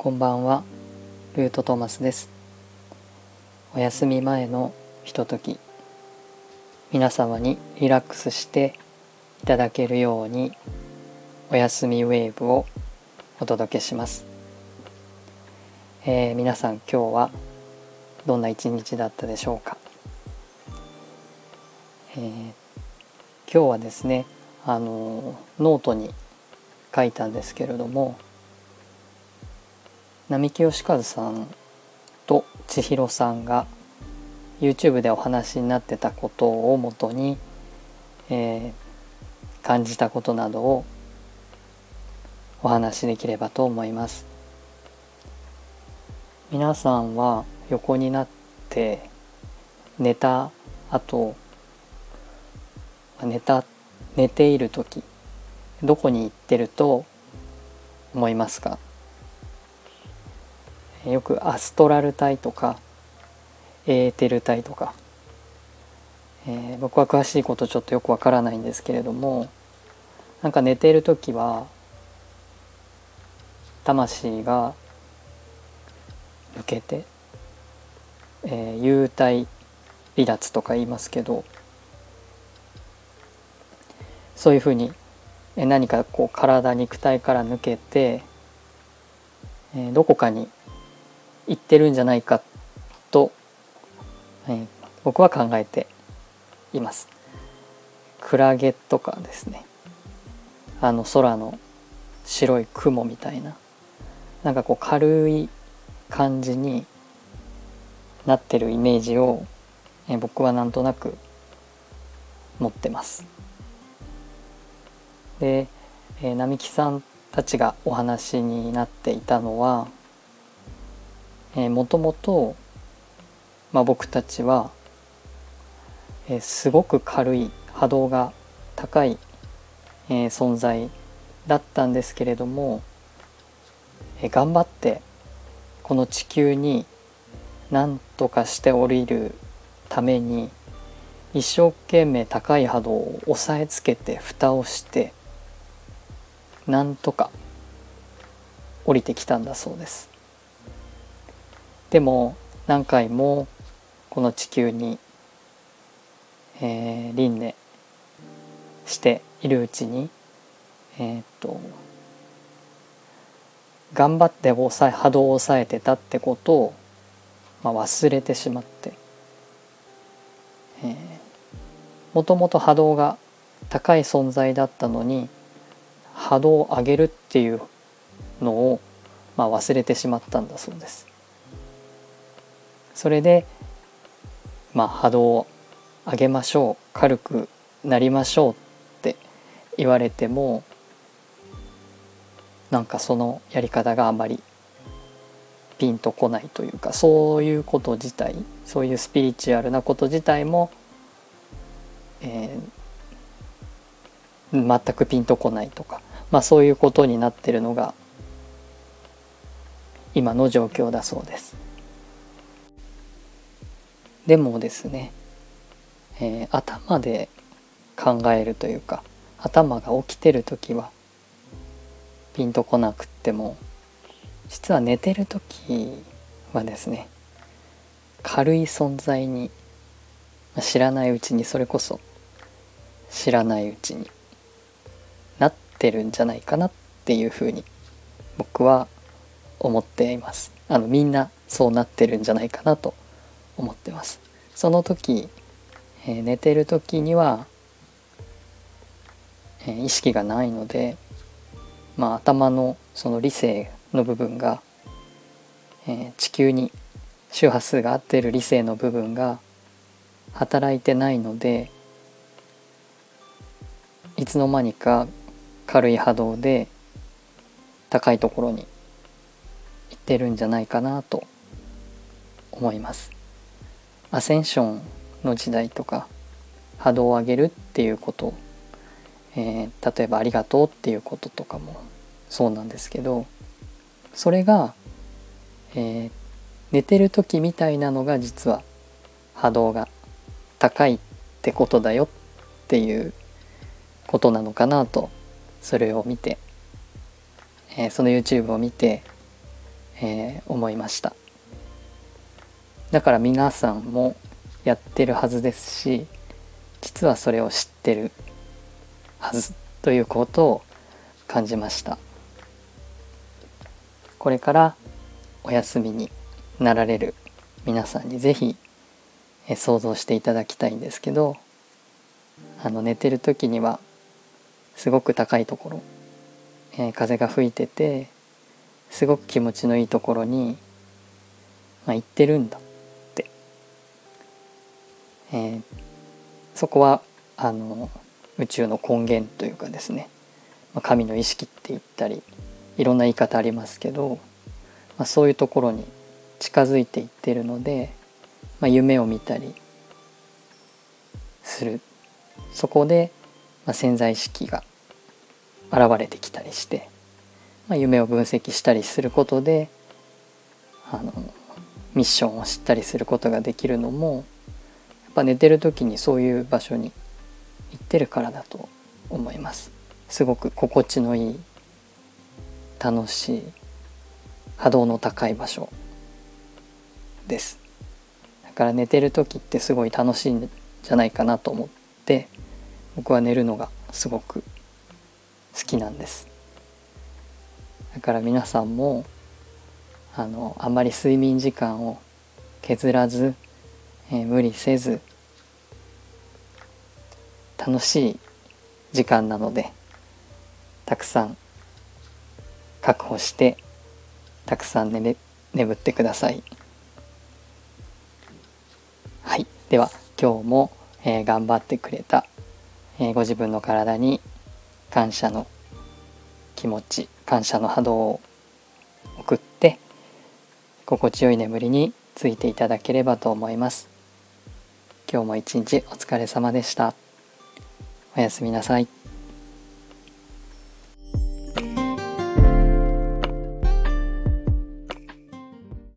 こんばんは、ルートトーマスです。お休み前のひととき、皆様にリラックスしていただけるように、お休みウェーブをお届けします。えー皆さん今日はどんな一日だったでしょうか？えー今日はですね、あのノートに書いたんですけれども並木義和さんと千尋さんが YouTube でお話になってたことをもとに、えー感じたことなどをお話しできればと思います。皆さんは横になって寝た後寝た寝ている時どこに行ってると思いますか？よくアストラル体とかエーテル体とか、えー僕は詳しいことちょっとよくわからないんですけれどもなんか寝ている時は魂が抜けて、えー幽体離脱とか言いますけどそういうふうにえー何かこう体肉体から抜けて、えーどこかに行ってるんじゃないかと、えー僕は考えています。クラゲとかですねあの空の白い雲みたいななんかこう軽い感じになってるイメージを、え僕はなんとなく持ってます。で、えー並木さんたちがお話になっていたのは、えーもともと、まあ、僕たちは、えーすごく軽い波動が高い、えー存在だったんですけれども、えー頑張ってこの地球に何とかして降りるために一生懸命高い波動を押さえつけて蓋をしてなんとか降りてきたんだそうです。でも何回もこの地球に、えー輪廻しているうちにえーっと頑張って抑え波動を抑えてたってことを、まあ、忘れてしまってもともと波動が高い存在だったのに波動を上げるっていうのを、まあ、忘れてしまったんだそうです。それで、まあ、波動を上げましょう軽くなりましょうって言われてもなんかそのやり方があまりピンとこないというかそういうこと自体そういうスピリチュアルなこと自体も、えー全くピンとこないとか、まあ、そういうことになってるのが今の状況だそうです。でもですね、えー頭で考えるというか頭が起きてる時はピンとこなくっても実は寝てる時はですね軽い存在に知らないうちにそれこそ知らないうちになってるんじゃないかなっていうふうに僕は思っています。あのみんなそうなってるんじゃないかなと思ってますその時、えー寝てる時には、えー意識がないのでまあ頭のその理性の部分が、えー地球に周波数が合ってる理性の部分が働いてないのでいつの間にか軽い波動で高いところに行ってるんじゃないかなと思います。アセンションの時代とか波動を上げるっていうこと、えー例えば「ありがとう」っていうこととかもそうなんですけどそれが、えー寝てる時みたいなのが実は波動が高いってことだよっていうことなのかなとそれを見て、えーその YouTube を見て、えー、思いました。だから皆さんもやってるはずですし実はそれを知ってるはずということを感じました。これからお休みになられる皆さんに是非想像していただきたいんですけどあの寝てる時にはすごく高いところ、えー、風が吹いててすごく気持ちのいいところに、まあ、行ってるんだ、えー、そこはあの宇宙の根源というかですね、まあ、神の意識って言ったりいろんな言い方ありますけど、まあ、そういうところに近づいていってるので、まあ、夢を見たりする。そこで、ま、潜在意識が現れてきたりして、ま、夢を分析したりすることであのミッションを知ったりすることができるのもぱ寝てる時にそういう場所に行ってるからだと思います。すごく心地のいい楽しい波動の高い場所です。だから寝てる時ってすごい楽しいんじゃないかなと思って僕は寝るのがすごく好きなんです。だから皆さんもあのあんまり睡眠時間を削らず、えー、無理せず楽しい時間なのでたくさん確保してたくさん眠眠ってください。はい。では今日も、えー、頑張ってくれた、えー、ご自分の体に感謝の気持ち感謝の波動を送って心地よい眠りについていただければと思います。今日も一日お疲れ様でした。おやすみなさい。